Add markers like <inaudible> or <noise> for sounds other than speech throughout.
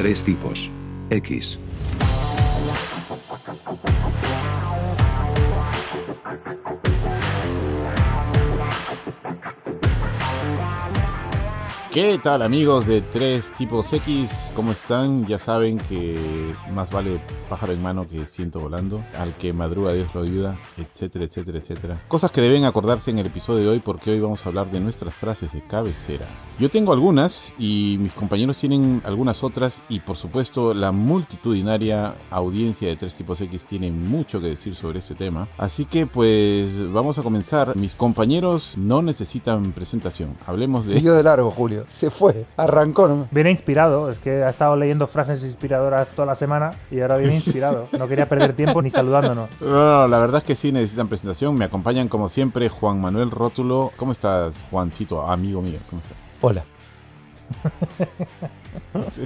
Tres tipos. X. ¿Qué tal amigos de Tres Tipos X? ¿Cómo están? Ya saben que más vale pájaro en mano que ciento volando. Al que madruga Dios lo ayuda, etcétera, etcétera, etcétera. Cosas que deben acordarse en el episodio de hoy porque hoy vamos a hablar de nuestras frases de cabecera. Yo tengo algunas y mis compañeros tienen algunas otras y por supuesto la multitudinaria audiencia de Tres Tipos X tiene mucho que decir sobre este tema. Así que pues vamos a comenzar. Mis compañeros no necesitan presentación. Hablemos de... Siguió de largo, Julio. Se fue. Arrancó. ¿no? Viene inspirado, es que ha estado leyendo frases inspiradoras toda la semana y ahora viene <laughs> inspirado. No quería perder tiempo ni saludándonos. No, no, la verdad es que sí necesitan presentación. Me acompañan como siempre Juan Manuel Rótulo. ¿Cómo estás, Juancito, amigo mío? ¿Cómo estás? Hola. <laughs> <laughs> Sí.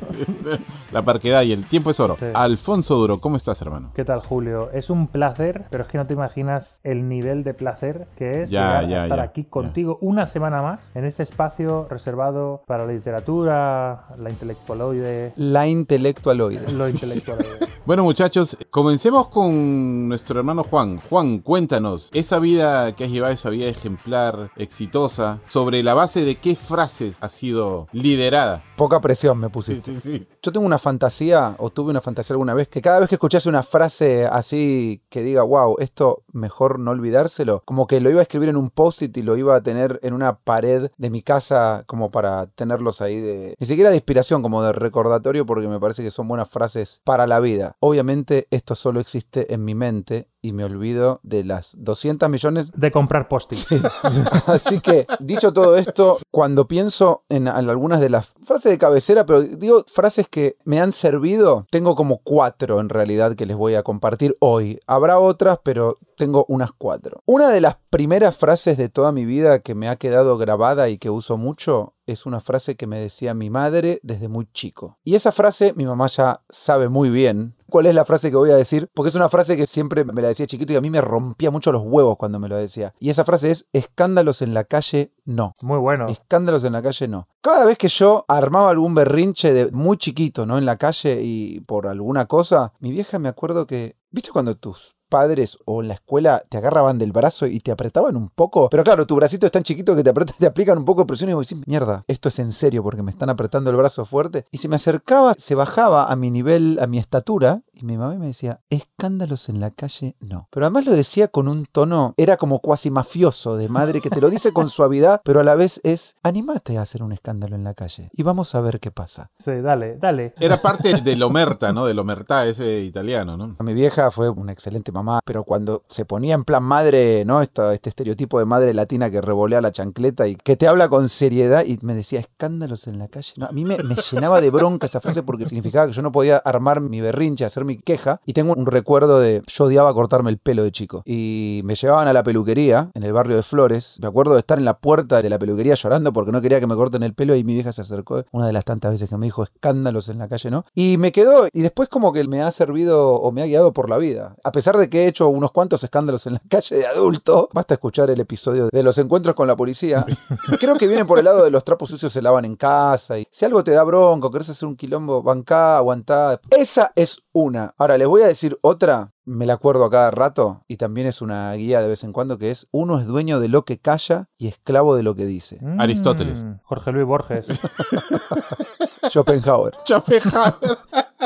La parquedad y el tiempo es oro. Sí. Alfonso Duro, ¿cómo estás, hermano? ¿Qué tal, Julio? Es un placer, pero es que no te imaginas el nivel de placer que es Ya, llegar a ya, estar ya, aquí ya. contigo una semana más en este espacio reservado para la literatura, la intelectualoide, La intelectualoide. lo intelectualoide. <laughs> Bueno, muchachos, comencemos con nuestro hermano Juan. Juan, cuéntanos, esa vida que has llevado, esa vida ejemplar, exitosa, ¿sobre la base de qué frases ha sido liderada? Poca presión me pusiste. sí, sí. Yo tengo una fantasía, o tuve una fantasía alguna vez, que cada vez que escuchase una frase así que diga, wow, esto mejor no olvidárselo, como que lo iba a escribir en un post-it y lo iba a tener en una pared de mi casa como para tenerlos ahí de... Ni siquiera de inspiración, como de recordatorio, porque me parece que son buenas frases para la vida. Obviamente esto solo existe en mi mente y me olvido de las 200 millones De comprar post-its. <laughs> Así que, dicho todo esto, cuando pienso en, en algunas de las frases de cabecera, pero digo frases que me han servido, tengo como cuatro en realidad que les voy a compartir hoy. Habrá otras, pero tengo unas cuatro. Una de las primeras frases de toda mi vida que me ha quedado grabada y que uso mucho es una frase que me decía mi madre desde muy chico. Y esa frase mi mamá ya sabe muy bien cuál es la frase que voy a decir, porque es una frase que siempre me la decía chiquito y a mí me rompía mucho los huevos cuando me lo decía. Y esa frase es, escándalos en la calle, no. Muy bueno. Escándalos en la calle, no. Cada vez que yo armaba algún berrinche de muy chiquito, ¿no? En la calle y por alguna cosa, mi vieja me acuerdo que, ¿viste cuando tus padres o en la escuela te agarraban del brazo y te apretaban un poco? Pero claro, tu bracito es tan chiquito que te, apretan- te aplican un poco de presión y vos decís, mierda, esto es en serio porque me están apretando el brazo fuerte. Y se me acercaba, se bajaba a mi nivel, a mi estatura, y mi mamá me decía, escándalos en la calle, no. Pero además lo decía con un tono, era como cuasi mafioso de madre que te lo dice con suavidad, pero a la vez es, animate a hacer un escándalo en la calle y vamos a ver qué pasa. Sí, dale, dale. Era parte del Omerta, ¿no? Del Omertá, ese italiano, ¿no? Mi vieja fue una excelente mamá, pero cuando se ponía en plan madre, ¿no? Esta- este estereotipo de madre latina que revolea la chancleta y que te habla con seriedad y me decía escándalos en la calle. No, a mí me, me llenaba de bronca esa frase porque significaba que yo no podía armar mi berrinche, hacer mi queja. Y tengo un recuerdo de yo odiaba cortarme el pelo de chico. Y me llevaban a la peluquería en el barrio de Flores. Me acuerdo de estar en la puerta de la peluquería llorando porque no quería que me corten el pelo y mi vieja se acercó una de las tantas veces que me dijo escándalos en la calle, ¿no? Y me quedó y después como que me ha servido o me ha guiado por la vida. A pesar de que he hecho unos cuantos escándalos en la calle de adulto, basta escuchar el episodio de los encuentros con la policía. <laughs> Creo que viene por el lado de los trapos sucios se lavan en casa y si algo te da bronco, querés hacer un quilombo, bancá, aguantá. Esa es una. Ahora les voy a decir otra me la acuerdo a cada rato y también es una guía de vez en cuando que es uno es dueño de lo que calla y esclavo de lo que dice. Mm, Aristóteles. Jorge Luis Borges. <laughs> Schopenhauer. <laughs> Chafeja.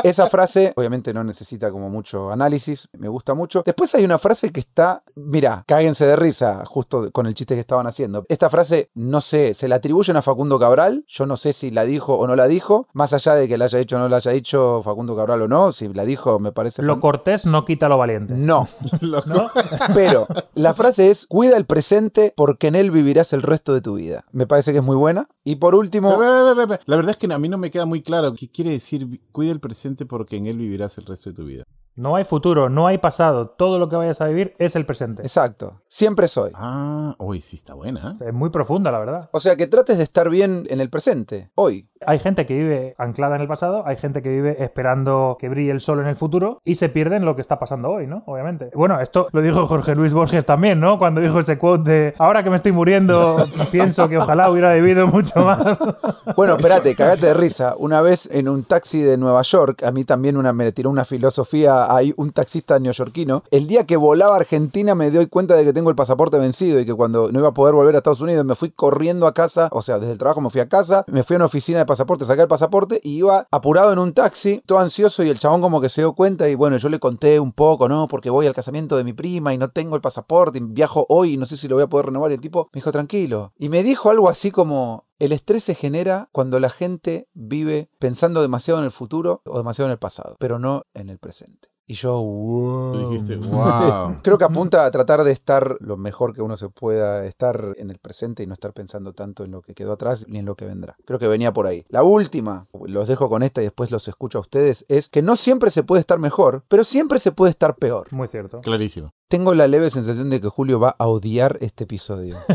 Esa frase obviamente no necesita como mucho análisis, me gusta mucho. Después hay una frase que está, mira, cáguense de risa justo con el chiste que estaban haciendo. Esta frase, no sé, se la atribuyen a Facundo Cabral, yo no sé si la dijo o no la dijo, más allá de que la haya dicho o no la haya dicho Facundo Cabral o no, si la dijo me parece... Lo fan- cortés no quita lo valiente. No, <laughs> ¿No? <laughs> pero la frase es, cuida el presente porque en él vivirás el resto de tu vida. Me parece que es muy buena. Y por último... La verdad es que a mí no me queda muy claro qué quiere decir cuida el presente porque en él vivirás el resto de tu vida. No hay futuro, no hay pasado. Todo lo que vayas a vivir es el presente. Exacto. Siempre soy. Ah, uy, sí está buena. ¿eh? Es muy profunda, la verdad. O sea, que trates de estar bien en el presente, hoy. Hay gente que vive anclada en el pasado, hay gente que vive esperando que brille el sol en el futuro y se pierde en lo que está pasando hoy, ¿no? Obviamente. Bueno, esto lo dijo Jorge Luis Borges también, ¿no? Cuando dijo ese quote de ahora que me estoy muriendo, <laughs> pienso que ojalá hubiera vivido mucho más. <laughs> Bueno, espérate, cagate de risa. Una vez en un taxi de Nueva York, a mí también una, me tiró una filosofía ahí, un taxista neoyorquino. El día que volaba a Argentina me doy cuenta de que tengo el pasaporte vencido y que cuando no iba a poder volver a Estados Unidos me fui corriendo a casa, o sea, desde el trabajo me fui a casa, me fui a una oficina de pasaporte, saqué el pasaporte y iba apurado en un taxi, todo ansioso y el chabón como que se dio cuenta y bueno, yo le conté un poco, ¿no? Porque voy al casamiento de mi prima y no tengo el pasaporte y viajo hoy y no sé si lo voy a poder renovar y el tipo me dijo tranquilo. Y me dijo algo así como, el estrés se genera cuando la gente vive pensando demasiado en el futuro o demasiado en el pasado, pero no en el presente. Y yo, wow. Tú dijiste, <laughs> wow. Creo que apunta a tratar de estar lo mejor que uno se pueda estar en el presente y no estar pensando tanto en lo que quedó atrás ni en lo que vendrá. Creo que venía por ahí. La última, los dejo con esta y después los escucho a ustedes, es que no siempre se puede estar mejor, pero siempre se puede estar peor. Muy cierto. Clarísimo. Tengo la leve sensación de que Julio va a odiar este episodio. <laughs>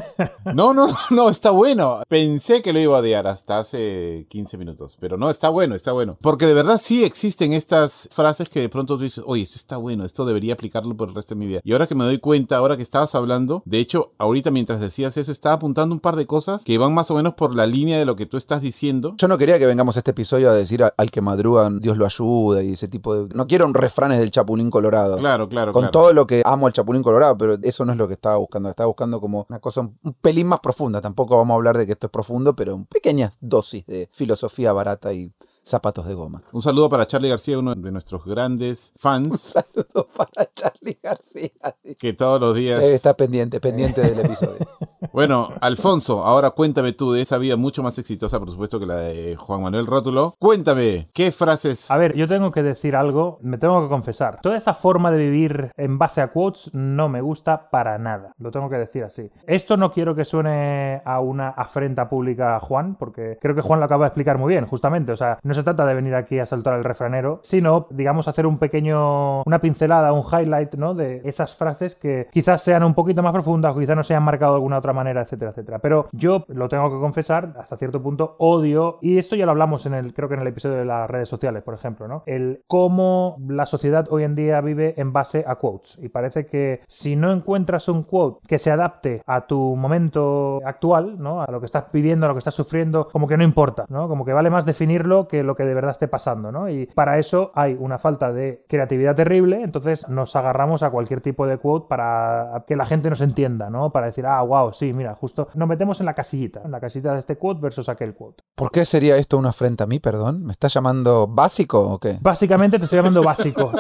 No, no, no, está bueno. Pensé que lo iba a odiar hasta hace 15 minutos, pero no, está bueno, está bueno. Porque de verdad sí existen estas frases que de pronto tú dices, oye, esto está bueno, esto debería aplicarlo por el resto de mi vida. Y ahora que me doy cuenta, ahora que estabas hablando, de hecho, ahorita mientras decías eso, estaba apuntando un par de cosas que van más o menos por la línea de lo que tú estás diciendo. Yo no quería que vengamos a este episodio a decir al que madruga Dios lo ayuda y ese tipo de... No quiero un refranes del Chapulín Colorado. Claro, claro, Con claro. todo lo que amo al Chapulín Colorado, pero eso no es lo que estaba buscando. Estaba buscando como una cosa un un pelín más profunda. Tampoco vamos a hablar de que esto es profundo, pero pequeñas dosis de filosofía barata y zapatos de goma. Un saludo para Charlie García, uno de nuestros grandes fans, Saludos para Charlie García. que todos los días... Está pendiente, pendiente del episodio. <laughs> Bueno, Alfonso, ahora cuéntame tú de esa vida mucho más exitosa, por supuesto, que la de Juan Manuel Rótulo. Cuéntame, ¿qué frases... A ver, yo tengo que decir algo, me tengo que confesar. Toda esta forma de vivir en base a quotes no me gusta para nada. Lo tengo que decir así. Esto no quiero que suene a una afrenta pública a Juan, porque creo que Juan lo acaba de explicar muy bien, justamente. O sea, no se trata de venir aquí a saltar el refranero, sino, digamos, hacer un pequeño, una pincelada, un highlight, ¿no? De esas frases que quizás sean un poquito más profundas o quizás no se hayan marcado de alguna otra manera, etcétera, etcétera. Pero yo lo tengo que confesar, hasta cierto punto odio, y esto ya lo hablamos en el, creo que en el episodio de las redes sociales, por ejemplo, ¿no? El cómo la sociedad hoy en día vive en base a quotes. Y parece que si no encuentras un quote que se adapte a tu momento actual, ¿no? A lo que estás viviendo, a lo que estás sufriendo, como que no importa, ¿no? Como que vale más definirlo que lo que de verdad esté pasando, ¿no? Y para eso hay una falta de creatividad terrible, entonces nos agarramos a cualquier tipo de quote para que la gente nos entienda, ¿no? Para decir, ah, wow, sí, mira, justo nos metemos en la casillita, en la casillita de este quote versus aquel quote. ¿Por qué sería esto una afrenta a mí, perdón? ¿Me estás llamando básico o qué? Básicamente te estoy llamando básico,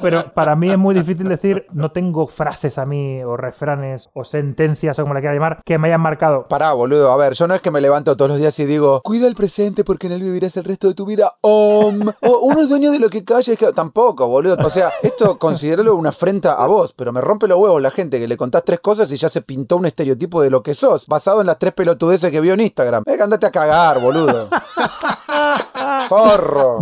pero para mí es muy difícil decir, no tengo frases a mí, o refranes, o sentencias, o como la quiera llamar, que me hayan marcado. Pará, boludo. A ver, yo no es que me levanto todos los días y digo, cuida el presente porque en él vivirás el resto de tu vida. Om. O uno es dueño de lo que calla. Es que... Tampoco, boludo. O sea, esto considéralo una afrenta a vos, pero me rompe los huevos la gente que le contás tres cosas y ya se pintó un estereotipo de lo que sos, basado en las tres pelotudeces que vio en Instagram. Eh, que andate a cagar, boludo. <laughs>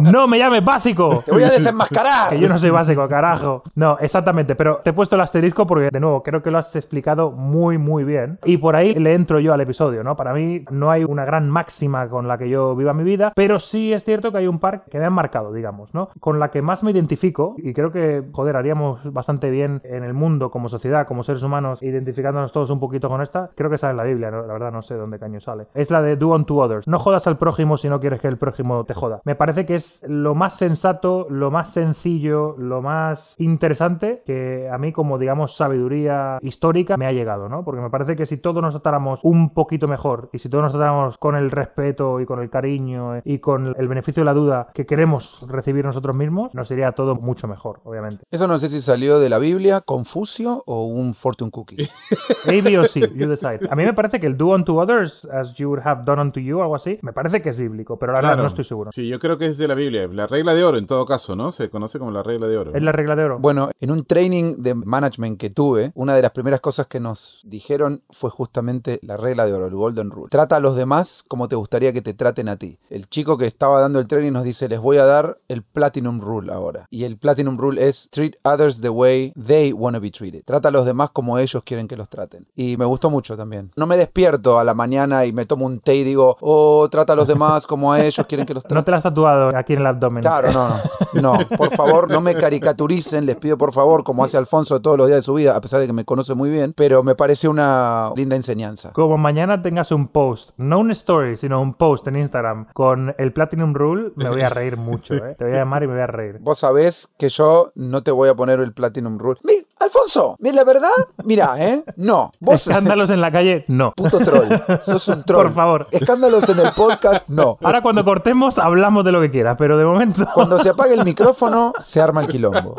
¡No me llames básico! Te voy a desenmascarar. Que yo no soy básico, carajo. No, exactamente, pero te he puesto el asterisco porque, de nuevo, creo que lo has explicado muy, muy bien. Y por ahí le entro yo al episodio, ¿no? Para mí no hay una gran máxima con la que yo viva mi vida, pero sí es cierto que hay un par que me han marcado, digamos, ¿no? Con la que más me identifico, y creo que, joder, haríamos bastante bien en el mundo, como sociedad, como seres humanos, identificándonos todos un poquito con esta. Creo que sale en la Biblia, ¿no? la verdad no sé dónde caño sale. Es la de do unto others. No jodas al prójimo si no quieres que el prójimo te joda. Me parece que es lo más sensato, lo más sencillo, lo más interesante que a mí como digamos sabiduría histórica me ha llegado, ¿no? Porque me parece que si todos nos tratáramos un poquito mejor y si todos nos tratáramos con el respeto y con el cariño y con el beneficio de la duda que queremos recibir nosotros mismos, nos iría todo mucho mejor, obviamente. Eso no sé si salió de la Biblia, Confucio o un Fortune Cookie. <laughs> A, B o C, you decide. A mí me parece que el do unto others as you would have done unto you, algo así, me parece que es bíblico, pero la verdad Claro. no estoy seguro. Sí, Sí, yo creo que es de la Biblia. La regla de oro, en todo caso, ¿no? Se conoce como la regla de oro. Es la regla de oro. Bueno, en un training de management que tuve, una de las primeras cosas que nos dijeron fue justamente la regla de oro, el Golden Rule. Trata a los demás como te gustaría que te traten a ti. El chico que estaba dando el training nos dice, les voy a dar el Platinum Rule ahora. Y el Platinum Rule es treat others the way they want to be treated. Trata a los demás como ellos quieren que los traten. Y me gustó mucho también. No me despierto a la mañana y me tomo un té y digo, oh, trata a los demás como a ellos quieren que los <laughs> traten. La has tatuado aquí en el abdomen. Claro, no, no. No, por favor, no me caricaturicen, les pido por favor, como hace Alfonso todos los días de su vida, a pesar de que me conoce muy bien, pero me parece una linda enseñanza. Como mañana tengas un post, no un story, sino un post en Instagram con el Platinum Rule, me voy a reír mucho, ¿eh? Te voy a llamar y me voy a reír. Vos sabés que yo no te voy a poner el Platinum Rule. Mi, Alfonso, la verdad, mira, ¿eh? No. Vos, Escándalos en la calle, no. puto troll, sos un troll. Por favor. Escándalos en el podcast, no. Ahora cuando cortemos hablamos de lo que quieras, pero de momento... Cuando se apague el micrófono, <laughs> se arma el quilombo.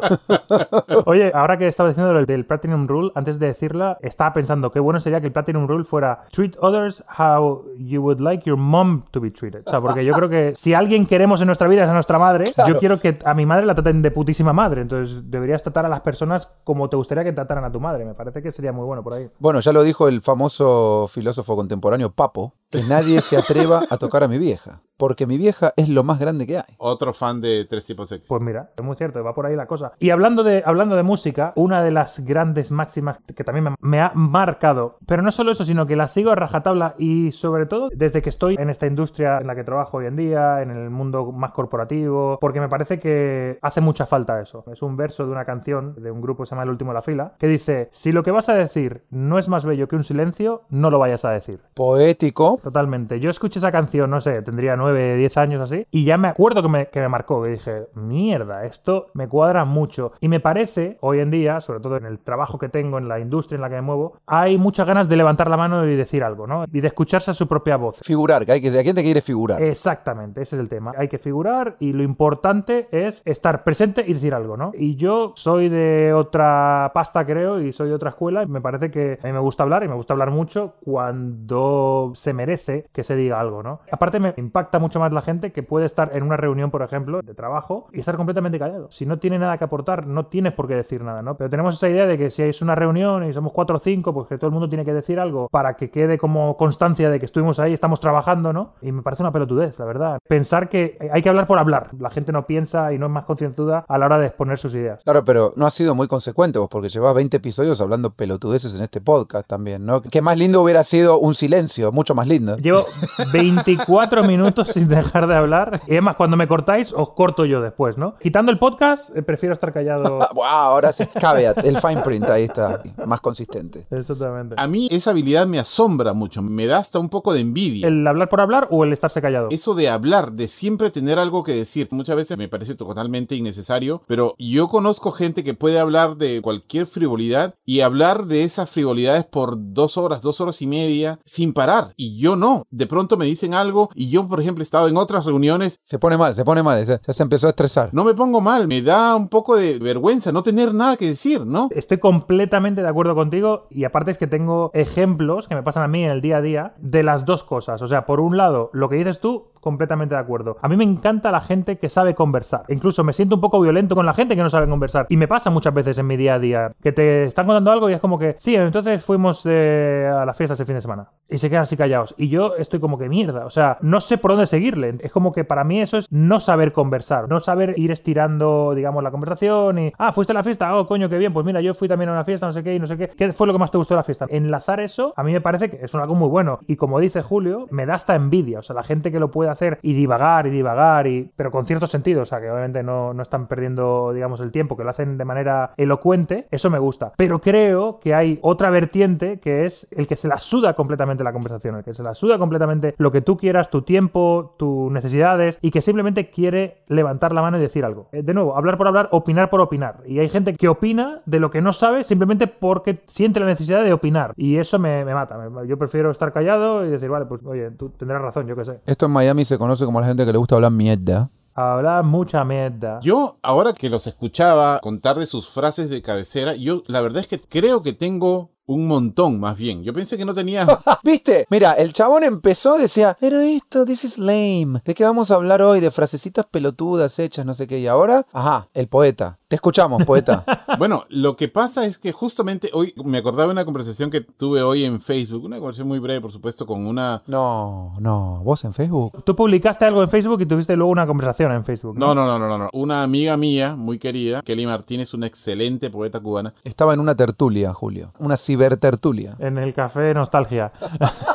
Oye, ahora que estaba diciendo lo del Platinum Rule, antes de decirla, estaba pensando qué bueno sería que el Platinum Rule fuera treat others how you would like your mom to be treated. O sea, porque yo creo que si alguien queremos en nuestra vida es a nuestra madre, Claro. yo quiero que a mi madre la traten de putísima madre. Entonces deberías tratar a las personas como te gustaría que trataran a tu madre. Me parece que sería muy bueno por ahí. Bueno, ya lo dijo el famoso filósofo contemporáneo Papo, que nadie se atreva a tocar a mi vieja, porque mi vieja es lo más grande que hay. Otro fan de tres tipos X. Pues mira, es muy cierto, va por ahí la cosa. Y hablando de, hablando de música, una de las grandes máximas que también me, me ha marcado, pero no solo eso, sino que la sigo a rajatabla y sobre todo desde que estoy en esta industria en la que trabajo hoy en día, en el mundo más corporativo, porque me parece que hace mucha falta eso. Es un verso de una canción de un grupo que se llama El último de la fila, que dice, si lo que vas a decir no es más bello que un silencio, no lo vayas a decir. Poético, Totalmente. Yo escuché esa canción, no sé, tendría 9, 10 años así, y ya me acuerdo que me, que me marcó, que dije, mierda, esto me cuadra mucho. Y me parece, hoy en día, sobre todo en el trabajo que tengo, en la industria en la que me muevo, hay muchas ganas de levantar la mano y decir algo, ¿no? Y de escucharse a su propia voz. figurar, que hay que, ¿de quién te quiere figurar? Exactamente, ese es el tema. Hay que figurar y lo importante es estar presente y decir algo, ¿no? Y yo soy de otra pasta, creo, y soy de otra escuela. Y me parece que a mí me gusta hablar y me gusta hablar mucho cuando se merece que se diga algo, ¿no? Aparte, me impacta mucho más la gente que puede estar en una reunión, por ejemplo, de trabajo y estar completamente callado. Si no tiene nada que aportar, no tienes por qué decir nada, ¿no? Pero tenemos esa idea de que si es una reunión y somos cuatro o cinco, pues que todo el mundo tiene que decir algo para que quede como constancia de que estuvimos ahí, estamos trabajando, ¿no? Y me parece una pelotudez, la verdad. Pensar que hay que hablar por hablar. La gente no piensa y no es más concienzuda a la hora de exponer sus ideas. Claro, pero no has sido muy consecuente vos, porque llevas 20 episodios hablando pelotudeces en este podcast también, ¿no? Qué más lindo hubiera sido un silencio, mucho más lindo. Llevo 24 <laughs> minutos sin dejar de hablar. Y además, cuando me cortáis, os corto yo después, ¿no? Quitando el podcast, eh, prefiero estar callado. <laughs> Wow, ahora sí, caveat, el fine print, ahí está, más consistente. Exactamente. A mí esa habilidad me asombra mucho, me da hasta un poco de envidia. ¿El hablar por hablar o el estarse callado? Eso de hablar, de siempre tener algo que decir, muchas veces me parece totalmente innecesario, pero yo conozco gente que puede hablar de cualquier frivolidad y hablar de esas frivolidades por dos horas, dos horas y media sin parar. Y yo no. De pronto me dicen algo y yo, por ejemplo, he estado en otras reuniones, Se pone mal, se pone mal, se empezó a estresar. no me pongo mal, me da un poco de vergüenza no tener nada que decir, ¿no? Estoy completamente de acuerdo contigo y aparte es que tengo ejemplos que me pasan a mí en el día a día de las dos cosas. O sea, por un lado, lo que dices tú, completamente de acuerdo. A mí me encanta la gente que sabe conversar. Incluso me siento un poco violento con la gente que no sabe conversar. Y me pasa muchas veces en mi día a día que te están contando algo y es como que, sí, entonces fuimos eh, a la fiesta ese fin de semana. Y se quedan así callados. Y yo estoy como que mierda. O sea, no sé por dónde seguirle. Es como que para mí eso es no saber conversar. No saber ir estirando, digamos, la conversación y, ah, fuiste a la fiesta. Oh, coño, qué bien. Pues mira, yo fui también a una fiesta, no sé qué y no sé qué. ¿Qué fue lo que más te gustó de la fiesta? Enlazar eso, a mí me parece que es algo muy bueno. Y como dice Julio, me da hasta envidia. O sea, la gente que lo puede hacer y divagar y divagar, y, pero con cierto sentido. O sea, que obviamente no, no están perdiendo, digamos, el tiempo, que lo hacen de manera elocuente. Eso me gusta. Pero creo que hay otra vertiente que es el que se la suda completamente la conversación, el que se la suda completamente lo que tú quieras, tu tiempo, tus necesidades, y que simplemente quiere levantar la mano y decir algo. Eh, De nuevo, hablar por hablar, opinar por opinar. Y hay gente que opina de lo que no sabe simplemente porque siente la necesidad de opinar. Y eso me, me mata. Yo prefiero estar callado y decir, vale, pues oye, tú tendrás razón, yo qué sé. Esto en Miami se conoce como la gente que le gusta hablar mierda. Hablar mucha mierda. Yo, ahora que los escuchaba contar de sus frases de cabecera, yo la verdad es que creo que tengo Un montón, más bien. Yo pensé que no tenía... <laughs> ¿Viste? Mira, el chabón empezó, decía, pero esto, this is lame. ¿De qué vamos a hablar hoy? De frasecitas pelotudas hechas, no sé qué. Y ahora, ajá, el poeta. Te escuchamos, poeta. <laughs> Bueno, lo que pasa es que justamente hoy me acordaba de una conversación que tuve hoy en Facebook, una conversación muy breve, por supuesto, con una... No, no, vos en Facebook. Tú publicaste algo en Facebook y tuviste luego una conversación en Facebook. No, no, no, no, no, no. Una amiga mía, muy querida, Kelly Martínez, una excelente poeta cubana. Estaba en una tertulia, Julio. Una cibertertulia. En el café Nostalgia.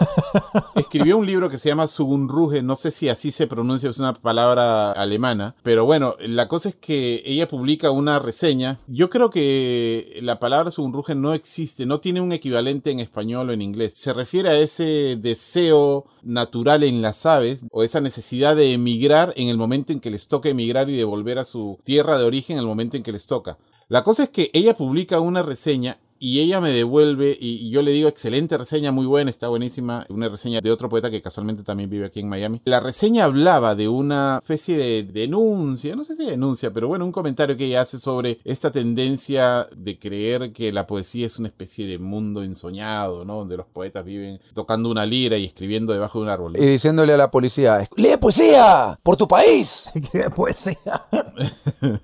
<laughs> Escribió un libro que se llama Sugunruge, no sé si así se pronuncia, es una palabra alemana, pero bueno, la cosa es que ella publica una reseña. Yo creo que la palabra Sugunruge no existe, no tiene un equivalente en español o en inglés. Se refiere a ese deseo natural en las aves o esa necesidad de emigrar en el momento en que les toca emigrar y de volver a su tierra de origen en el momento en que les toca. La cosa es que ella publica una reseña y ella me devuelve y yo le digo excelente reseña, muy buena, está buenísima, una reseña de otro poeta que casualmente también vive aquí en Miami. La reseña hablaba de una especie de denuncia, no sé si denuncia, pero bueno, un comentario que ella hace sobre esta tendencia de creer que la poesía es una especie de mundo ensoñado, ¿no? Donde los poetas viven tocando una lira y escribiendo debajo de un árbol. Y diciéndole a la policía, ¡lee poesía! ¡Por tu país! <laughs> ¡Qué poesía! <laughs>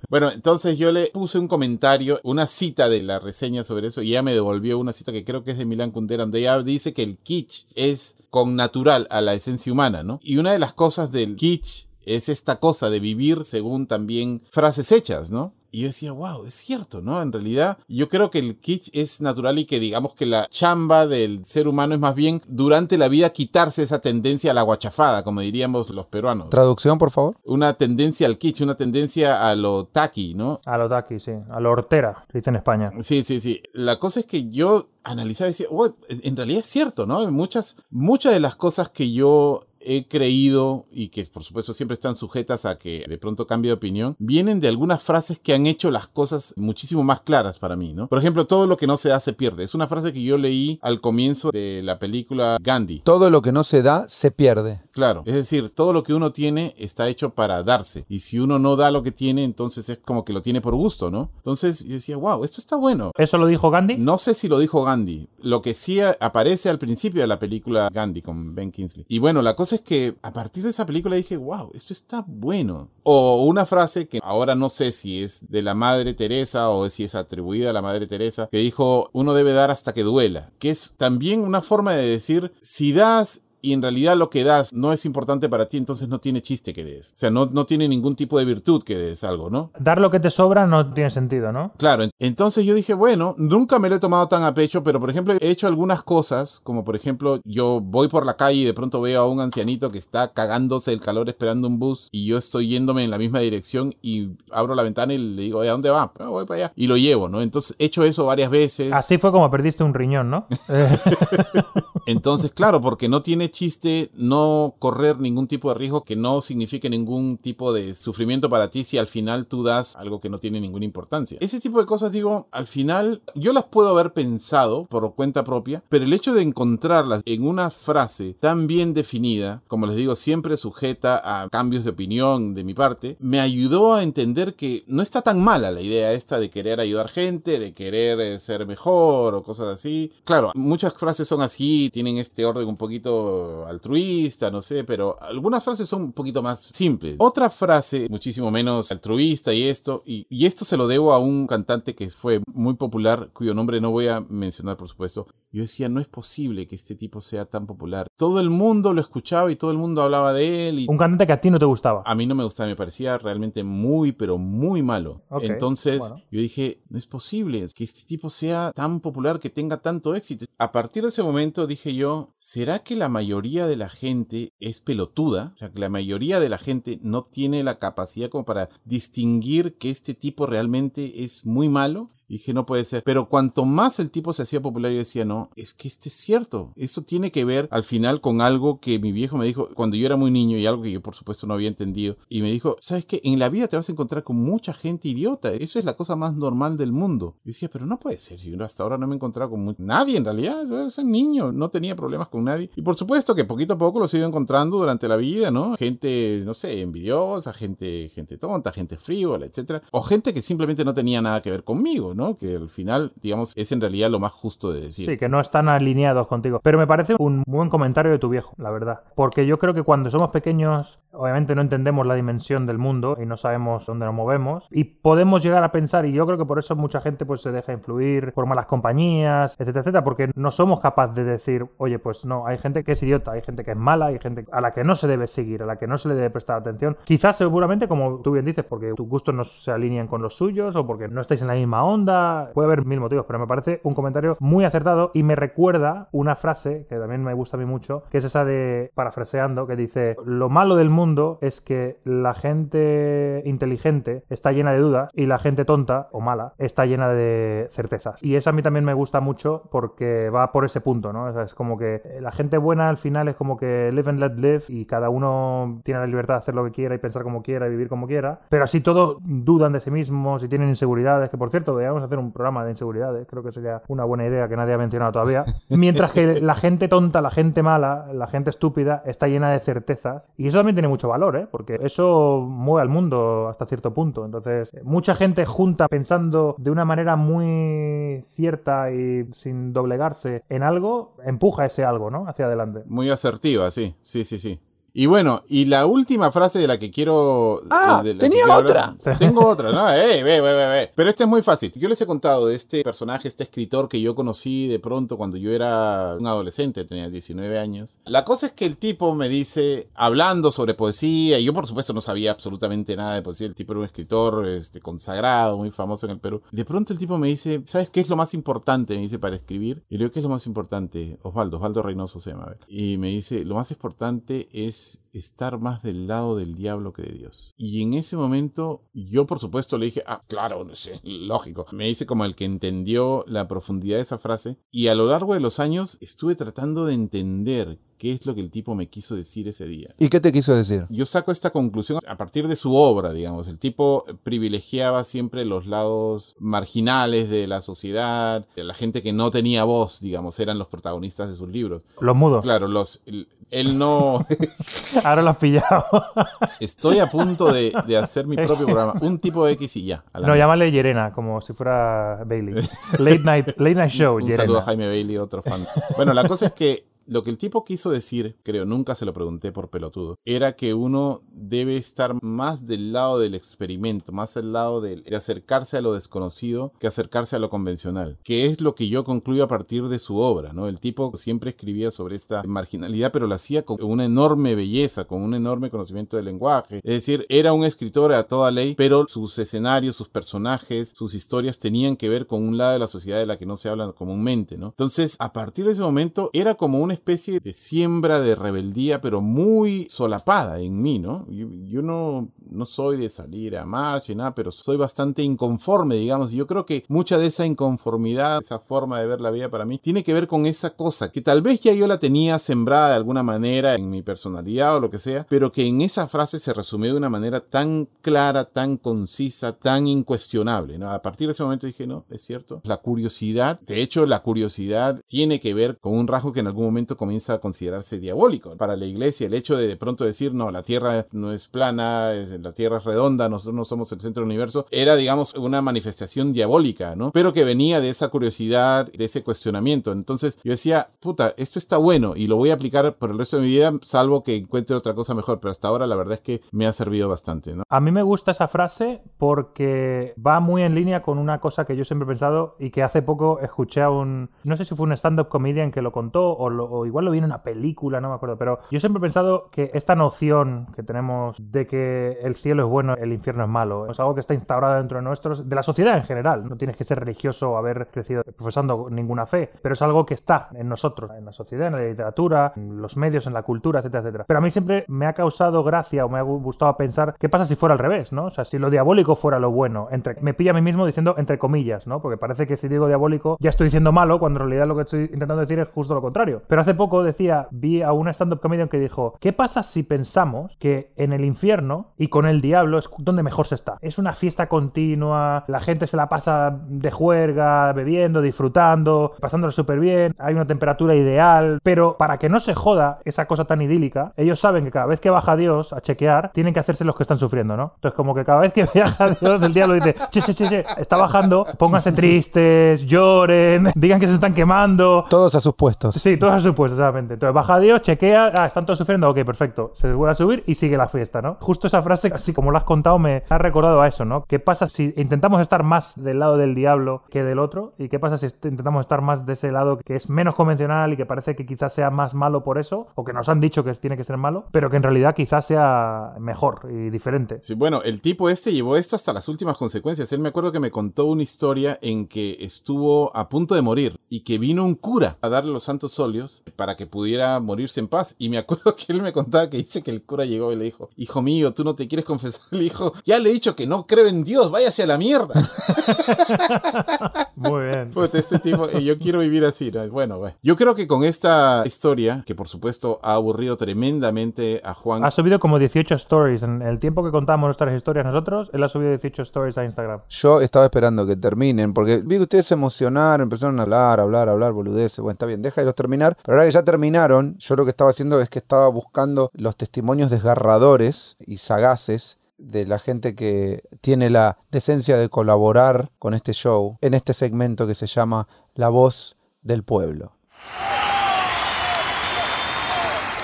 Bueno, entonces yo le puse un comentario, una cita de la reseña sobre eso y ella me devolvió una cita que creo que es de Milan Kundera, donde ella dice que el kitsch es con natural a la esencia humana, ¿no? Y una de las cosas del kitsch es esta cosa de vivir según también frases hechas, ¿no? Y yo decía, wow, es cierto, ¿no? En realidad, yo creo que el kitsch es natural y que digamos que la chamba del ser humano es más bien durante la vida quitarse esa tendencia a la guachafada, como diríamos los peruanos. Traducción, por favor. Una tendencia al kitsch, una tendencia a lo taqui, ¿no? A lo taqui, sí. A lo hortera, dice en España. Sí, sí, sí. La cosa es que yo analizaba y decía, "Uy, en realidad es cierto, ¿no? Muchas, muchas de las cosas que yo he creído y que por supuesto siempre están sujetas a que de pronto cambie de opinión, vienen de algunas frases que han hecho las cosas muchísimo más claras para mí, ¿no? Por ejemplo, todo lo que no se da se pierde. Es una frase que yo leí al comienzo de la película Gandhi. Todo lo que no se da, se pierde. Claro, es decir, todo lo que uno tiene está hecho para darse. Y si uno no da lo que tiene, entonces es como que lo tiene por gusto, ¿no? Entonces yo decía, wow, esto está bueno. ¿Eso lo dijo Gandhi? No sé si lo dijo Gandhi. Lo que sí aparece al principio de la película Gandhi con Ben Kingsley. Y bueno, la cosa que a partir de esa película dije, wow, esto está bueno. O una frase que ahora no sé si es de la Madre Teresa o si es atribuida a la Madre Teresa, que dijo, uno debe dar hasta que duela. Que es también una forma de decir, si das y en realidad lo que das no es importante para ti, entonces no tiene chiste que des. O sea, no, no tiene ningún tipo de virtud que des algo, ¿no? Dar lo que te sobra no tiene sentido, ¿no? Claro, en- entonces yo dije, bueno, nunca me lo he tomado tan a pecho, pero por ejemplo he hecho algunas cosas, como por ejemplo yo voy por la calle y de pronto veo a un ancianito que está cagándose el calor esperando un bus y yo estoy yéndome en la misma dirección y abro la ventana y le digo, "Oye, ¿a dónde va? "Ah, voy para allá. Y lo llevo, ¿no? Entonces he hecho eso varias veces. Así fue como perdiste un riñón, ¿no? <laughs> <laughs> Entonces, claro, porque no tiene chiste no correr ningún tipo de riesgo que no signifique ningún tipo de sufrimiento para ti si al final tú das algo que no tiene ninguna importancia. Ese tipo de cosas, digo, al final yo las puedo haber pensado por cuenta propia, pero el hecho de encontrarlas en una frase tan bien definida, como les digo, siempre sujeta a cambios de opinión de mi parte, me ayudó a entender que no está tan mala la idea esta de querer ayudar gente, de querer eh, ser mejor o cosas así. Claro, muchas frases son así, tienen este orden un poquito altruista, no sé, pero algunas frases son un poquito más simples. Otra frase muchísimo menos altruista y esto, y, y esto se lo debo a un cantante que fue muy popular, cuyo nombre no voy a mencionar, por supuesto. Yo decía, no es posible que este tipo sea tan popular. Todo el mundo lo escuchaba y todo el mundo hablaba de él. Y un cantante que a ti no te gustaba. a mí no me gustaba, me parecía realmente muy, pero muy malo. Ok, Entonces bueno. yo dije, no es posible que este tipo sea tan popular, que tenga tanto éxito. A partir de ese momento dije yo, ¿será que la mayoría de la gente es pelotuda? O sea, que la mayoría de la gente no tiene la capacidad como para distinguir que este tipo realmente es muy malo. Y dije, no puede ser. Pero cuanto más el tipo se hacía popular, yo decía, no, es que este es cierto. Eso tiene que ver al final con algo que mi viejo me dijo cuando yo era muy niño y algo que yo por supuesto no había entendido. Y me dijo, ¿sabes qué? En la vida te vas a encontrar con mucha gente idiota. Eso es la cosa más normal del mundo. Y decía, pero no puede ser. Yo hasta ahora no me he encontrado con mu- nadie en realidad. Yo era un niño, no tenía problemas con nadie. Y por supuesto que poquito a poco los he ido encontrando durante la vida, ¿no? Gente, no sé, envidiosa, gente, gente tonta, gente frívola, etcétera. O gente que simplemente no tenía nada que ver conmigo. ¿No? Que al final, digamos, es en realidad lo más justo de decir. Sí, que no están alineados contigo. Pero me parece un buen comentario de tu viejo, la verdad. Porque yo creo que cuando somos pequeños, obviamente no entendemos la dimensión del mundo y no sabemos dónde nos movemos. Y podemos llegar a pensar, y yo creo que por eso mucha gente pues se deja influir por malas compañías, etcétera, etcétera, porque no somos capaces de decir, oye, pues no, hay gente que es idiota, hay gente que es mala, hay gente a la que no se debe seguir, a la que no se le debe prestar atención. Quizás seguramente, como tú bien dices, porque tus gustos no se alinean con los suyos o porque no estáis en la misma onda, puede haber mil motivos, pero me parece un comentario muy acertado y me recuerda una frase que también me gusta a mí mucho, que es esa de, parafraseando, que dice, lo malo del mundo es que la gente inteligente está llena de dudas y la gente tonta o mala está llena de certezas. Y eso a mí también me gusta mucho porque va por ese punto, ¿no? Es como que la gente buena al final es como que live and let live y cada uno tiene la libertad de hacer lo que quiera y pensar como quiera y vivir como quiera, pero así todos dudan de sí mismos y tienen inseguridades, que por cierto, deberíamos hacer un programa de inseguridades, creo que sería una buena idea que nadie ha mencionado todavía, mientras que la gente tonta, la gente mala, la gente estúpida está llena de certezas y eso también tiene mucho valor, ¿eh? Porque eso mueve al mundo hasta cierto punto, entonces mucha gente junta pensando de una manera muy cierta y sin doblegarse en algo, empuja ese algo, ¿no? Hacia adelante. Muy asertiva, sí, sí, sí, sí. Y bueno, y la última frase de la que quiero. Ah, de la tenía quiero otra. hablar- <laughs> tengo otra, ¿no? Eh, ve, ve, ve, ve. Pero este es muy fácil. Yo les he contado de este personaje, este escritor que yo conocí de pronto cuando yo era un adolescente, tenía 19 años. La cosa es que el tipo me dice, hablando sobre poesía, y yo por supuesto no sabía absolutamente nada de poesía. El tipo era un escritor este, consagrado, muy famoso en el Perú. De pronto el tipo me dice, ¿sabes qué es lo más importante? Me dice para escribir. Y le digo, ¿qué es lo más importante? Osvaldo, Osvaldo Reynoso se llama. a ver. Y me dice, lo más importante es estar más del lado del diablo que de Dios. Y en ese momento yo por supuesto le dije, ah, claro, <laughs> lógico. Me dice como el que entendió la profundidad de esa frase y a lo largo de los años estuve tratando de entender qué es lo que el tipo me quiso decir ese día. ¿Y qué te quiso decir? Yo saco esta conclusión a partir de su obra, digamos. El tipo privilegiaba siempre los lados marginales de la sociedad, de la gente que no tenía voz, digamos, eran los protagonistas de sus libros. Los mudos. Claro, los, él, él no... <laughs> Ahora lo has pillado. <laughs> Estoy a punto de, de hader mi propio programa. <laughs> Un tipo de X y ya. a la no, llámale Yerena, como si fuera Bailey. Late night, late night show, Un saludo a. Jaime Bailey, otro fan. Bueno, la cosa es que lo que el tipo quiso decir, creo, nunca se lo pregunté por pelotudo, era que uno debe estar más del lado del experimento, más del lado de, acercarse a lo desconocido que acercarse a lo convencional, que es lo que yo concluyo a partir de su obra, ¿no? El tipo siempre escribía sobre esta marginalidad, pero lo hacía con una enorme belleza, con un enorme conocimiento del lenguaje. Es decir, era un escritor a toda ley, pero sus escenarios, sus personajes, sus historias tenían que ver con un lado de la sociedad de la que no se habla comúnmente, ¿no? Entonces, a partir de ese momento, era como una especie de siembra de rebeldía, pero muy solapada en mí, ¿no? Yo, yo no, no soy de salir a marcha y nada, pero soy bastante inconforme, digamos, y yo creo que mucha de esa inconformidad, esa forma de ver la vida para mí, tiene que ver con esa cosa, que tal vez ya yo la tenía sembrada de alguna manera en mi personalidad o lo que sea, pero que en esa frase se resumió de una manera tan clara, tan concisa, tan incuestionable, ¿no? A partir de ese momento dije, no, es cierto. La curiosidad, de hecho, la curiosidad tiene que ver con un rasgo que en algún momento comienza a considerarse diabólico. Para la iglesia, el hecho de de pronto decir, no, la Tierra no es plana, la Tierra es redonda, nosotros no somos el centro del universo, era, digamos, una manifestación diabólica, ¿no? Pero que venía de esa curiosidad, de ese cuestionamiento. Entonces yo decía, puta, esto está bueno y lo voy a aplicar por el resto de mi vida, salvo que encuentre otra cosa mejor. Pero hasta ahora la verdad es que me ha servido bastante, ¿no? A mí me gusta esa frase porque va muy en línea con una cosa que yo siempre he pensado y que hace poco escuché a un... No sé si fue un stand-up comedian que lo contó o, lo- o igual lo vi en una película, no me acuerdo, pero yo siempre he pensado que esta noción que tenemos de que el cielo es bueno, el infierno es malo, es algo que está instaurado dentro de nosotros, de la sociedad en general. No tienes que ser religioso o haber crecido profesando ninguna fe, pero es algo que está en nosotros, en la sociedad, en la literatura, en los medios, en la cultura, etcétera, etcétera. Pero a mí siempre me ha causado gracia o me ha gustado pensar qué pasa si fuera al revés, ¿no? O sea, si lo diabólico fuera lo bueno. Entre, me pilla a mí mismo diciendo entre comillas, ¿no? Porque parece que si digo diabólico ya estoy diciendo malo, cuando en realidad lo que estoy intentando decir es justo lo contrario. Pero hace poco decía, vi a una stand-up comedian que dijo, ¿qué pasa si pensamos que en el infierno y con el diablo es donde mejor se está. Es una fiesta continua, la gente se la pasa de juerga, bebiendo, disfrutando, pasándolo súper bien, hay una temperatura ideal, pero para que no se joda esa cosa tan idílica, ellos saben que cada vez que baja Dios a chequear, tienen que hacerse los que están sufriendo, ¿no? Entonces como que cada vez que <laughs> viaja Dios, el diablo dice, che, che, che, che, está bajando, pónganse tristes, lloren, <laughs> digan que se están quemando. Todos a sus puestos. Sí, todos a su puesto, exactamente. Entonces baja Dios, chequea, ah, están todos sufriendo, ok, perfecto. Se vuelve a subir y sigue la fiesta, ¿no? Justo esa frase, así como lo has contado, me ha recordado a eso, ¿no? ¿Qué pasa si intentamos estar más del lado del diablo que del otro? ¿Y qué pasa si intentamos estar más de ese lado que es menos convencional y que parece que quizás sea más malo por eso? O que nos han dicho que tiene que ser malo, pero que en realidad quizás sea mejor y diferente. Sí, bueno, el tipo este llevó esto hasta las últimas consecuencias. Él me acuerdo que me contó una historia en que estuvo a punto de morir y que vino un cura a darle los santos óleos para que pudiera morirse en paz. Y me acuerdo <laughs> que él me contaba que dice que el cura llegó y le dijo, hijo mío, tú no te quieres confesar. <laughs> Le dijo, ya le he dicho que no creo en Dios, váyase a la mierda. <laughs> Muy bien. Puta, este tipo, eh, yo quiero vivir así. ¿no? Bueno, bueno. Yo creo que con esta historia, que por supuesto ha aburrido tremendamente a Juan. Ha subido como 18 stories. En el tiempo que contamos nuestras historias nosotros, él ha subido 18 stories a Instagram. Yo estaba esperando que terminen, porque vi que ustedes se emocionaron, empezaron a hablar, hablar, hablar, boludeces. Bueno, está bien, déjalos terminar. Pero ahora que ya terminaron, yo lo que estaba haciendo es que estaba buscando los testimonios desgarradores y sagaces de la gente que tiene la decencia de colaborar con este show en este segmento que se llama La voz del pueblo.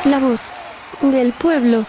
La voz del pueblo.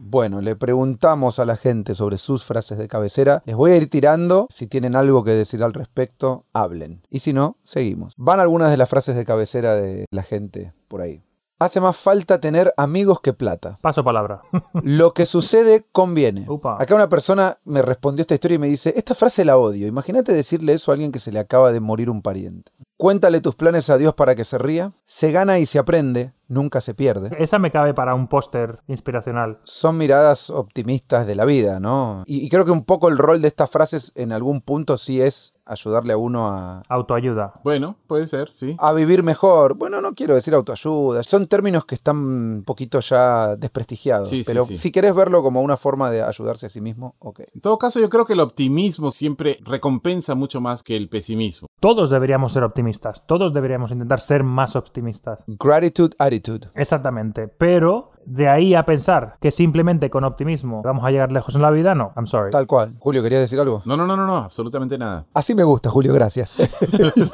Bueno, le preguntamos a la gente sobre sus frases de cabecera. Les voy a ir tirando. Si tienen algo que decir al respecto, hablen. Y si no, seguimos. Van algunas de las frases de cabecera de la gente por ahí. Hace más falta tener amigos que plata. Paso palabra. <laughs> Lo que sucede conviene. Upa. Acá una persona me respondió esta historia y me dice, esta frase la odio. Imagínate decirle eso a alguien que se le acaba de morir un pariente. Cuéntale tus planes a Dios para que se ría. Se gana y se aprende, nunca se pierde. Esa me cabe para un póster inspiracional. son miradas optimistas de la vida, ¿no? Y, y creo que un poco el rol de estas frases en algún punto sí es ayudarle a uno a, Autoayuda. Bueno, puede ser, sí. a vivir mejor. Bueno, no quiero decir autoayuda, son términos que están un poquito ya desprestigiados, Sí, sí, pero sí. si querés verlo como una forma de ayudarse a sí mismo, ok. En todo caso, yo creo que el optimismo siempre recompensa mucho más que el pesimismo. Todos deberíamos ser optimistas. Todos deberíamos intentar ser más optimistas. Gratitude attitude. Exactamente. Pero de ahí a pensar que simplemente con optimismo vamos a llegar lejos en la vida, no. I'm sorry. Tal cual. Julio, ¿querías decir algo? No, no, no, no, no, absolutamente nada. Así me gusta, Julio, gracias.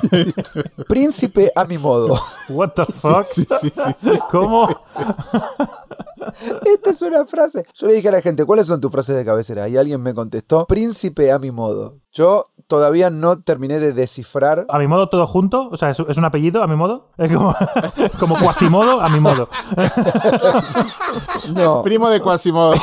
<laughs> Príncipe a mi modo. What the fuck? Sí, sí, sí, sí. ¿Cómo? <laughs> Esta es una frase. Yo le dije a la gente, ¿cuáles son tus frases de cabecera? Y alguien me contestó, príncipe a mi modo. Yo todavía no terminé de descifrar. ¿A mi modo todo junto? O sea, ¿es, es un apellido a mi modo? Es como, <laughs> como Quasimodo a mi modo. <laughs> No, Primo de Quasimodo.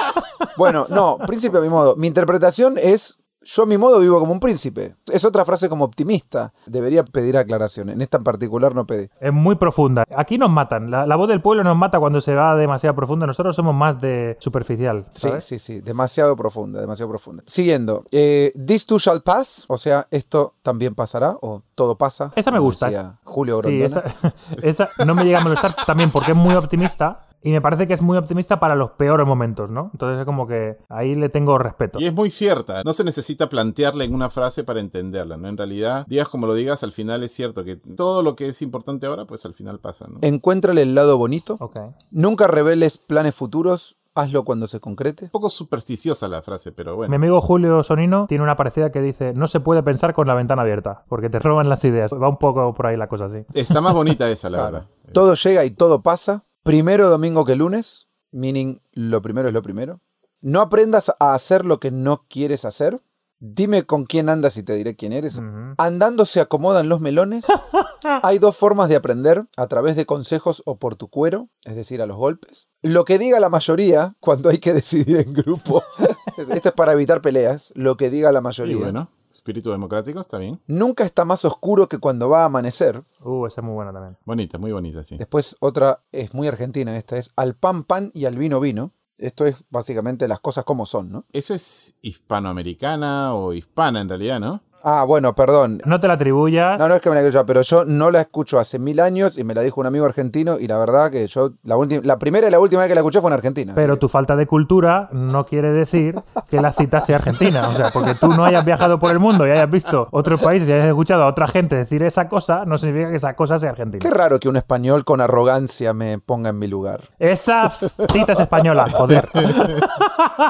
<laughs> bueno, no, príncipe a mi modo. Mi interpretación es, yo a mi modo vivo como un príncipe. Es otra frase como optimista. Debería pedir aclaración. En esta en particular no pedí. Es muy profunda. Aquí nos matan. La, la voz del pueblo nos mata cuando se va demasiado profundo. Nosotros somos más de superficial. Sí, ¿sabes? sí, sí, demasiado profunda, demasiado profunda. Siguiendo, eh, this too shall pass, o sea, esto también pasará, o todo pasa. Esa me gusta, decía Julio Sí, Grondona. esa, <laughs> esa no me llega a molestar también porque es muy optimista y me parece que es muy optimista para los peores momentos, ¿no? Entonces es como que ahí le tengo respeto. Y es muy cierta. No se necesita plantearla en una frase para entenderla, ¿no? En realidad, digas como lo digas, al final es cierto que todo lo que es importante ahora, pues al final pasa, ¿no? Encuéntrale el lado bonito. Ok. Nunca reveles planes futuros. Hazlo cuando se concrete. Un poco supersticiosa la frase, pero Mi bueno. amigo Julio Sonino tiene una parecida que dice no se puede pensar con la ventana abierta porque te roban las ideas. Va un poco por ahí la cosa así. Está más bonita esa, la <laughs> Claro. verdad. Todo llega y todo pasa. Primero domingo que lunes. Meaning, lo primero es lo primero. No aprendas a hacer lo que no quieres hacer. Dime con quién andas y te diré quién eres. Andando se acomodan los melones. <laughs> Hay dos formas de aprender, a través de consejos o por tu cuero, es decir, a los golpes. Lo que diga la mayoría cuando hay que <laughs> decidir en grupo. <laughs> Esto es para evitar peleas. Lo que diga la Y mayoría. bueno, espíritu democrático está bien. Nunca está más oscuro que cuando va a amanecer. Uh, esa es muy buena también. Bonita, muy bonita, sí. Después otra es muy argentina, esta es al pan pan y al vino vino. Esto es básicamente las cosas como son, ¿no? Eso es hispanoamericana o hispana en realidad, ¿no? Ah, bueno, perdón. No te la atribuyas. No, no es que me la yo, pero yo no la escucho hace mil años y me la dijo un amigo argentino y la verdad que yo la, última, la primera y la última vez que la escuché fue en Argentina. Pero tu falta de cultura no quiere decir que la cita sea argentina. O sea, porque tú no hayas viajado por el mundo y hayas visto otros países y hayas escuchado a otra gente decir esa cosa, no significa que esa cosa sea argentina. Qué raro que un español con arrogancia me ponga en mi lugar. Esa cita es española, joder. <laughs>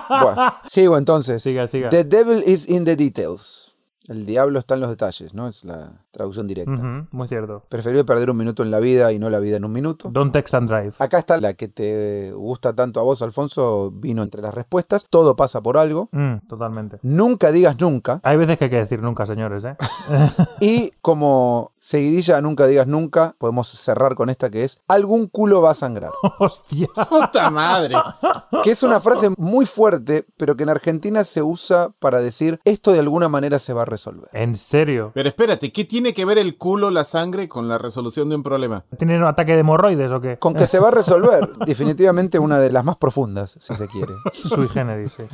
Bueno, sigo entonces. Siga, siga. The devil is in the details. El diablo está en los detalles, ¿no? Es la traducción directa. Muy cierto. Preferible perder un minuto en la vida y no la vida en un minuto. Don't text and drive. Acá está la que te gusta tanto a vos, Alfonso, vino entre las respuestas. Todo pasa por algo. Mm, totalmente. Nunca digas nunca. Hay veces que hay que decir nunca, señores, ¿eh? <laughs> Y como seguidilla, nunca digas nunca, podemos cerrar con esta que es, algún culo va a sangrar. <laughs> Hostia. ¡Puta madre! Que es una frase muy fuerte, pero que en Argentina se usa para decir, esto de alguna manera se va a resolver. ¿En serio? Pero espérate, ¿qué tiene que ver el culo, la sangre con la resolución de un problema? ¿Tienen un ataque de hemorroides o qué? Con que se va a resolver. <laughs> Definitivamente una de las más profundas, si se quiere. Sui generis, sí.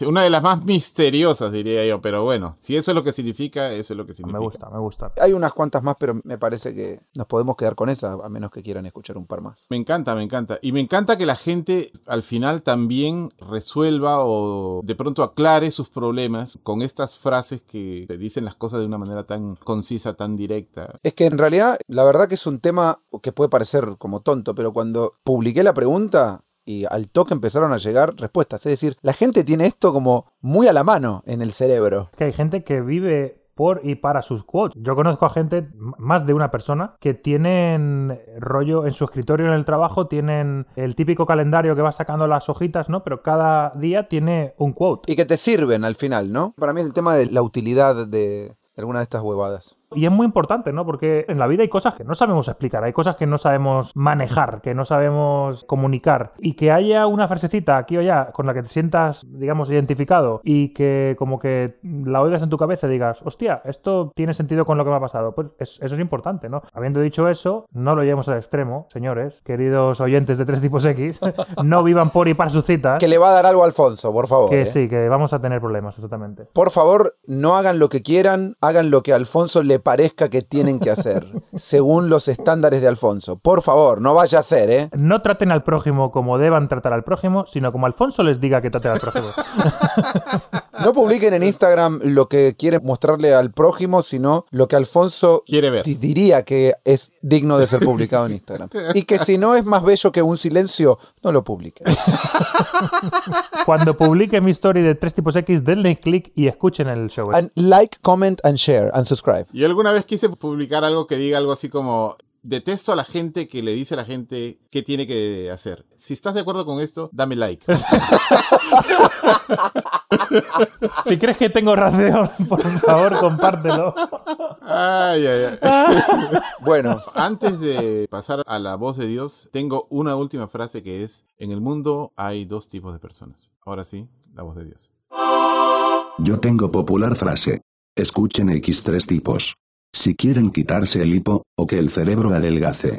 <laughs> Una de las más misteriosas, diría yo, pero bueno, si eso es lo que significa, eso es lo que significa. Me gusta, me gusta. Hay unas cuantas más, pero me parece que nos podemos quedar con esa, a menos que quieran escuchar un par más. Me encanta, me encanta. Y me encanta que la gente al final también resuelva o de pronto aclare sus problemas con estas frases que te dicen las cosas de una manera tan concisa, tan directa. Es que en realidad, la verdad que es un tema que puede parecer como tonto, pero cuando publiqué la pregunta y al toque empezaron a llegar respuestas. Es decir, la gente tiene esto como muy a la mano en el cerebro. Es que hay gente que vive por y para sus quotes. Yo conozco a gente, más de una persona, que tienen rollo en su escritorio en el trabajo, tienen el típico calendario que va sacando las hojitas, ¿no? Pero cada día tiene un quote. Y que te sirven al final, ¿no? Para mí el tema de la utilidad de, alguna de estas huevadas. Y es muy importante, ¿no? Porque en la vida hay cosas que no sabemos explicar, hay cosas que no sabemos manejar, que no sabemos comunicar. Y que haya una frasecita aquí o allá con la que te sientas, digamos, identificado y que como que la oigas en tu cabeza y digas, hostia, esto tiene sentido con lo que me ha pasado. Pues es- eso es importante, ¿no? Habiendo dicho eso, no lo llevemos al extremo, señores, queridos oyentes de tres tipos X, <laughs> no vivan por y para sus citas. Que le va a dar algo a Alfonso, por favor. Que ¿eh? sí, que vamos a tener problemas, exactamente. Por favor, no hagan lo que quieran, hagan lo que a Alfonso le parezca que tienen que hacer, <laughs> según los estándares de Alfonso. Por favor, no vaya a ser, ¿eh? No traten al prójimo como deban tratar al prójimo, sino como Alfonso les diga que traten al prójimo. <laughs> No publiquen en Instagram lo que quieren mostrarle al prójimo, sino lo que Alfonso Quiere ver. di- diría que es digno de ser publicado en Instagram. Y que si no es más bello que un silencio, no lo publiquen. <laughs> Cuando publique mi story de tres tipos X, denle click y escuchen el show. And like, comment and share and subscribe. Yo alguna vez quise publicar algo que diga algo así como detesto a la gente que le dice a la gente qué tiene que hacer. Si estás de acuerdo con esto, dame like. <laughs> Si crees que tengo razón, <laughs> por favor, compártelo. Ay, ay, ay. Bueno, Antes de pasar a la voz de Dios, tengo una última frase que es, en el mundo hay dos tipos de personas. Ahora sí, la voz de Dios. Yo tengo popular frase. Escuchen X3 tipos. Si quieren quitarse el hipo, o que el cerebro adelgace.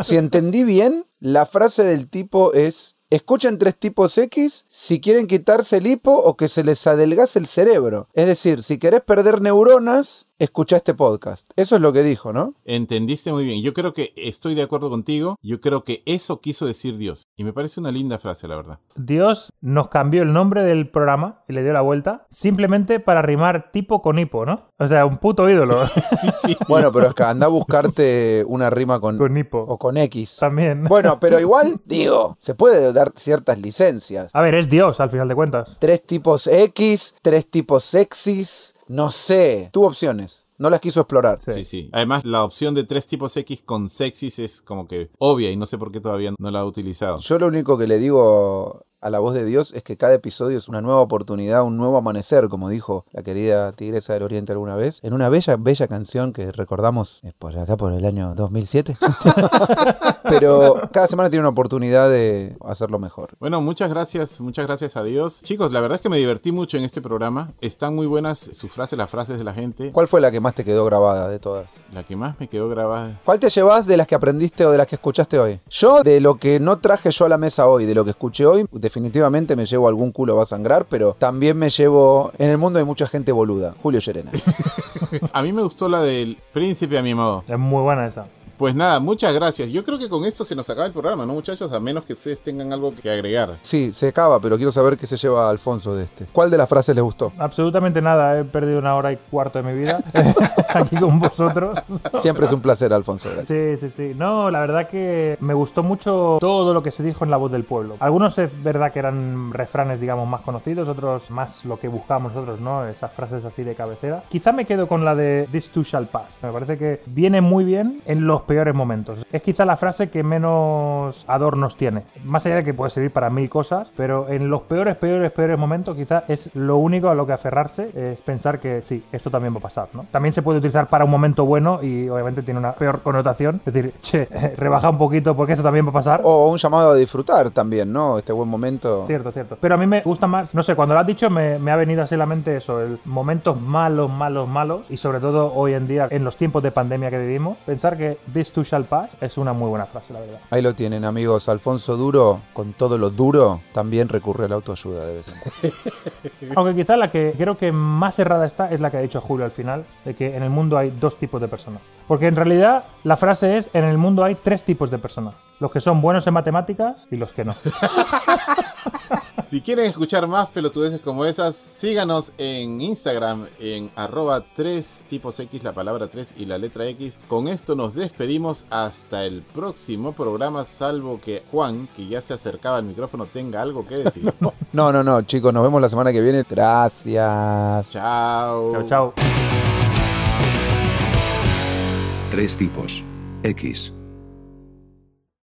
si entendí bien, la frase del tipo es, escuchen tres tipos X si quieren quitarse el hipo o que se les adelgace el cerebro. Es decir, si querés perder neuronas, escucha este podcast. Eso es lo que dijo, ¿no? Entendiste muy bien. Yo creo que estoy de acuerdo contigo. Yo creo que eso quiso decir Dios. Y me parece una linda frase, la verdad. Dios nos cambió el nombre del programa y le dio la vuelta simplemente para rimar tipo con hipo, ¿no? O sea, un puto ídolo <laughs> Sí, sí. <laughs> Bueno, pero es que anda a buscarte <laughs> una rima con, con hipo. o con X. También. Bueno, pero igual, digo, se puede dar ciertas licencias. A ver, es Dios al final de cuentas. Tres tipos X, tres tipos sexys, no sé. Tuvo opciones. No las quiso explorar. Sí. Sí, sí. Además, la opción de tres tipos X con sexys es como que obvia y no sé por qué todavía no la ha utilizado. Yo lo único que le digo a la voz de Dios es que cada episodio es una nueva oportunidad, un nuevo amanecer, como dijo la querida Tigresa del Oriente alguna vez, en una bella, bella canción que recordamos eh, por acá por el año 2007. <laughs> Pero cada semana tiene una oportunidad de hacerlo mejor. Bueno, muchas gracias, muchas gracias a Dios. Chicos, la verdad es que me divertí mucho en este programa. Están muy buenas sus frases, las frases de la gente. ¿Cuál fue la que más te quedó grabada de todas? La que más me quedó grabada. ¿Cuál te llevas de las que aprendiste o de las que escuchaste hoy? Yo, de lo que no traje yo a la mesa hoy, de lo que escuché hoy, definitivamente me llevo algún culo va a sangrar, pero también me llevo. En el mundo hay mucha gente boluda. Julio Llerena. <laughs> A mí me gustó la del príncipe a mi modo. Es muy buena esa. Pues nada, muchas gracias. Yo creo que con esto se nos acaba el programa, ¿no, muchachos? A menos que ustedes tengan algo que agregar. Sí, se acaba, pero quiero saber qué se lleva Alfonso de este. ¿Cuál de las frases le gustó? Absolutamente nada. He perdido una hora y cuarto de mi vida <laughs> aquí con vosotros. Siempre es un placer, Alfonso. Gracias. Sí, sí, sí. No, la verdad que me gustó mucho todo lo que se dijo en La Voz del Pueblo. Algunos es verdad que eran refranes, digamos, más conocidos, otros más lo que buscamos nosotros, ¿no? Esas frases así de cabecera. Quizá me quedo con la de This too shall pass. Me parece que viene muy bien en los peores momentos. Es quizá la frase que menos adornos tiene. Más allá de que puede servir para mil cosas, pero en los peores, peores, peores momentos quizá es lo único a lo que aferrarse, es pensar que sí, esto también va a pasar, ¿no? También se puede utilizar para un momento bueno y obviamente tiene una peor connotación. Es decir, che, <laughs> rebaja un poquito porque esto también va a pasar. O un llamado a disfrutar también, ¿no? Este buen momento. Cierto, cierto. Pero a mí me gusta más, no sé, cuando lo has dicho me, me ha venido así a la mente eso, el momentos malos, malos, malos y sobre todo hoy en día en los tiempos de pandemia que vivimos, pensar que this too shall pass es una muy buena frase, la verdad. Ahí lo tienen, amigos. Alfonso Duro, con todo lo duro, también recurre a la autoayuda de vez en cuando. <laughs> Aunque quizá la que creo que más errada está es la que ha dicho Julio al final, de que en el mundo hay dos tipos de personas. Porque en realidad la frase es, en el mundo hay tres tipos de personas. Los que son buenos en matemáticas y los que no. <laughs> Si quieren escuchar más pelotudeces como esas, síganos en Instagram en arroba 3 tipos X, la palabra 3 y la letra X. Con esto nos despedimos hasta el próximo programa, salvo que Juan, que ya se acercaba al micrófono, tenga algo que decir. <laughs> No, no, no, chicos, nos vemos la semana que viene. Gracias. Chao. chao, chao. Tres tipos. X.